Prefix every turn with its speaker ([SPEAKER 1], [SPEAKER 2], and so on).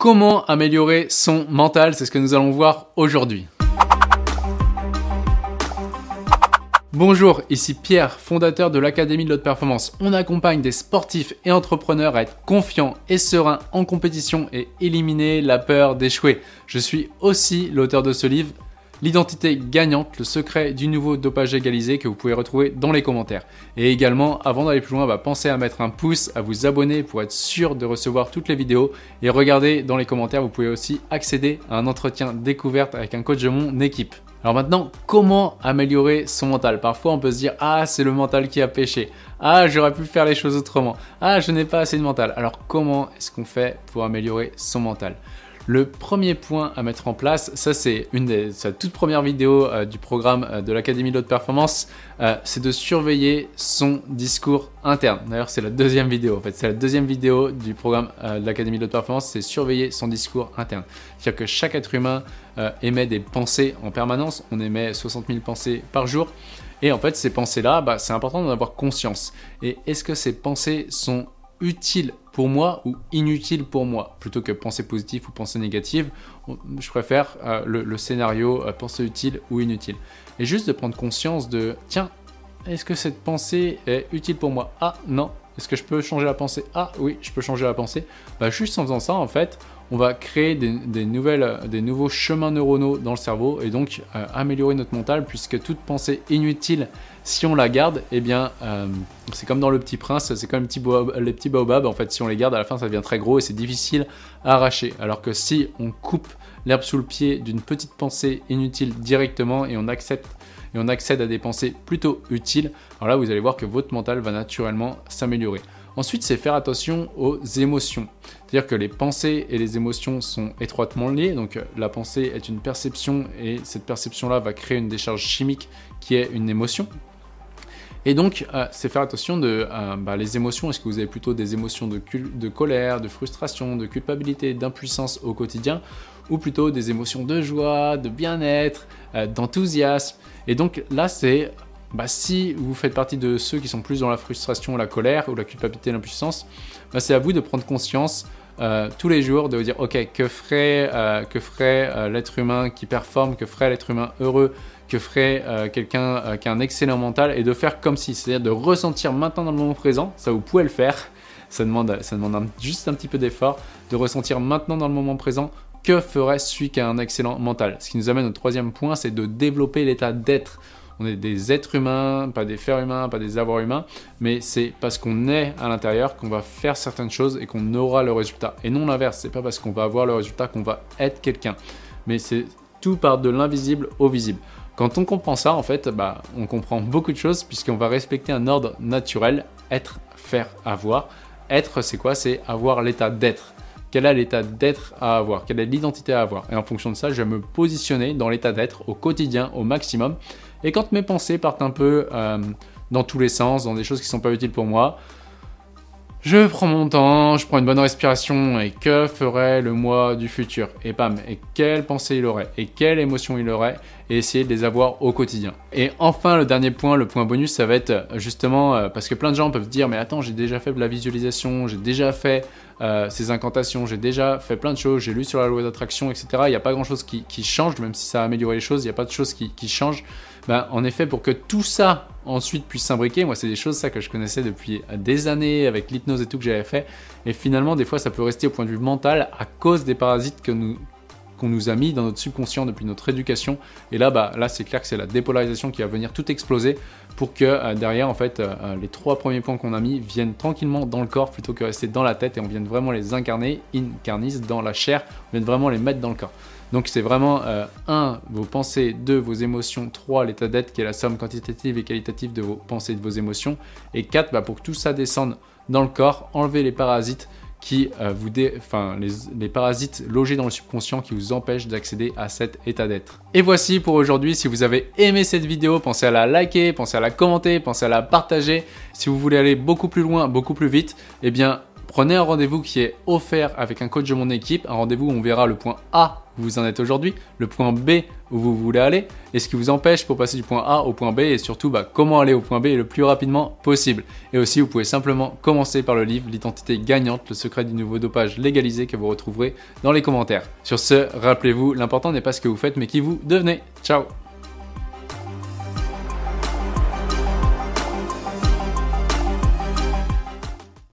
[SPEAKER 1] Comment améliorer son mental C'est ce que nous allons voir aujourd'hui. Bonjour, ici Pierre, fondateur de l'Académie de l'Haute Performance. On accompagne des sportifs et entrepreneurs à être confiants et sereins en compétition et éliminer la peur d'échouer. Je suis aussi l'auteur de ce livre l'identité gagnante, le secret du nouveau dopage égalisé que vous pouvez retrouver dans les commentaires. Et également, avant d'aller plus loin, bah, pensez à mettre un pouce, à vous abonner pour être sûr de recevoir toutes les vidéos. Et regardez dans les commentaires, vous pouvez aussi accéder à un entretien découverte avec un coach de mon équipe. Alors maintenant, comment améliorer son mental? Parfois, on peut se dire Ah, c'est le mental qui a péché. Ah, j'aurais pu faire les choses autrement. Ah, je n'ai pas assez de mental. Alors, comment est-ce qu'on fait pour améliorer son mental? Le premier point à mettre en place, ça c'est une des sa toute première vidéo euh, du programme euh, de l'Académie de haute performance, euh, c'est de surveiller son discours interne. D'ailleurs, c'est la deuxième vidéo en fait, c'est la deuxième vidéo du programme de l'Académie de haute performance, c'est surveiller son discours interne. C'est-à-dire que chaque être humain émet des pensées en permanence, on émet 60 000 pensées par jour. Et en fait, ces pensées-là, bah, c'est important d'en avoir conscience. Et est-ce que ces pensées sont utile pour moi ou inutile pour moi. Plutôt que penser positif ou penser négative, je préfère euh, le, scénario euh, penser utile ou inutile. Et juste de prendre conscience de, tiens, est-ce que cette pensée est utile pour moi? Ah non. Est-ce que je peux changer la pensée? Ah oui, je peux changer la pensée. Bah, juste en faisant ça, en fait, on va créer des, nouveaux chemins neuronaux dans le cerveau et donc euh, améliorer notre mental puisque toute pensée inutile, si on la garde, eh bien, euh, c'est comme dans Le Petit Prince, c'est comme les petits, les petits baobabs, en fait, si on les garde, à la fin, ça devient très gros et c'est difficile à arracher. Alors que si on coupe l'herbe sous le pied d'une petite pensée inutile directement et on accepte et on accède à des pensées plutôt utiles, alors là, vous allez voir que votre mental va naturellement s'améliorer. Ensuite, c'est faire attention aux émotions. C'est-à-dire que les pensées et les émotions sont étroitement liées. Donc la pensée est une perception et cette perception-là va créer une décharge chimique qui est une émotion. Et donc, euh, c'est faire attention de euh, bah, les émotions. Est-ce que vous avez plutôt des émotions de, colère, de frustration, de culpabilité, d'impuissance au quotidien ou plutôt des émotions de joie, de bien-être, euh, d'enthousiasme? Et donc là, c'est bah, si vous faites partie de ceux qui sont plus dans la frustration, la colère ou la culpabilité, l'impuissance, bah, c'est à vous de prendre conscience euh, tous les jours de vous dire ok que ferait, euh, que ferait euh, l'être humain qui performe, que ferait l'être humain heureux, que ferait quelqu'un qui a un excellent mental et de faire comme si, c'est-à-dire de ressentir maintenant dans le moment présent, ça vous pouvez le faire, ça demande, ça demande juste un petit peu d'effort, de ressentir maintenant dans le moment présent que ferait celui qui a un excellent mental. Ce qui nous amène au troisième point, c'est de développer l'état d'être on est des êtres humains, pas des fers humains, pas des avoirs humains, mais c'est parce qu'on est à l'intérieur qu'on va faire certaines choses et qu'on aura le résultat. Et non l'inverse, c'est pas parce qu'on va avoir le résultat qu'on va être quelqu'un. Mais c'est tout par de l'invisible au visible. Quand on comprend ça, en fait, bah, on comprend beaucoup de choses puisqu'on va respecter un ordre naturel, être, faire, avoir. Être, c'est quoi? C'est avoir l'état d'être. Quel est l'état d'être à avoir? Quelle est l'identité à avoir? Et en fonction de ça, je vais me positionner dans l'état d'être au quotidien, au maximum. Et quand mes pensées partent un peu euh, dans tous les sens, dans des choses qui ne sont pas utiles pour moi, je prends mon temps, je prends une bonne respiration et que ferait le moi du futur? Et pam, et quelle pensée il aurait? Et quelle émotion il aurait? Et essayer de les avoir au quotidien. Et enfin, le dernier point, le point bonus, ça va être justement, euh, parce que plein de gens peuvent dire, mais attends, j'ai déjà fait de la visualisation, j'ai déjà fait euh, ces incantations, j'ai déjà fait plein de choses, j'ai lu sur la loi d'attraction, etc. Il n'y a pas grand-chose qui, change, même si ça a amélioré les choses, il n'y a pas de choses qui, changent. Ben, en effet, pour que tout ça ensuite puisse s'imbriquer, moi c'est des choses ça que je connaissais depuis des années avec l'hypnose et tout que j'avais fait. Et finalement, des fois, ça peut rester au point de vue mental à cause des parasites que nous qu'on nous a mis dans notre subconscient depuis notre éducation. Et là, bah, là c'est clair que c'est la dépolarisation qui va venir tout exploser pour que euh, derrière, en fait, euh, euh, les trois premiers points qu'on a mis viennent tranquillement dans le corps plutôt que rester dans la tête et on vienne vraiment les incarner, incarnis, dans la chair, on vienne vraiment les mettre dans le corps. Donc c'est vraiment 1. vos pensées, 2. vos émotions, 3. l'état d'être qui est la somme quantitative et qualitative de vos pensées et de vos émotions, et 4. Bah, pour que tout ça descende dans le corps, enlever les parasites qui euh, vous dé... enfin, les, les, parasites logés dans le subconscient qui vous empêchent d'accéder à cet état d'être. Et voici pour aujourd'hui, si vous avez aimé cette vidéo, pensez à la liker, pensez à la commenter, pensez à la partager. Si vous voulez aller beaucoup plus loin, beaucoup plus vite, eh bien Prenez un rendez-vous qui est offert avec un coach de mon équipe, un rendez-vous où on verra le point A vous en êtes aujourd'hui, le point B où vous voulez aller, et ce qui vous empêche pour passer du point A au point B, et surtout bah, comment aller au point B le plus rapidement possible. Et aussi, vous pouvez simplement commencer par le livre L'identité gagnante, le secret du nouveau dopage légalisé que vous retrouverez dans les commentaires. Sur ce, rappelez-vous, l'important n'est pas ce que vous faites, mais qui vous devenez. Ciao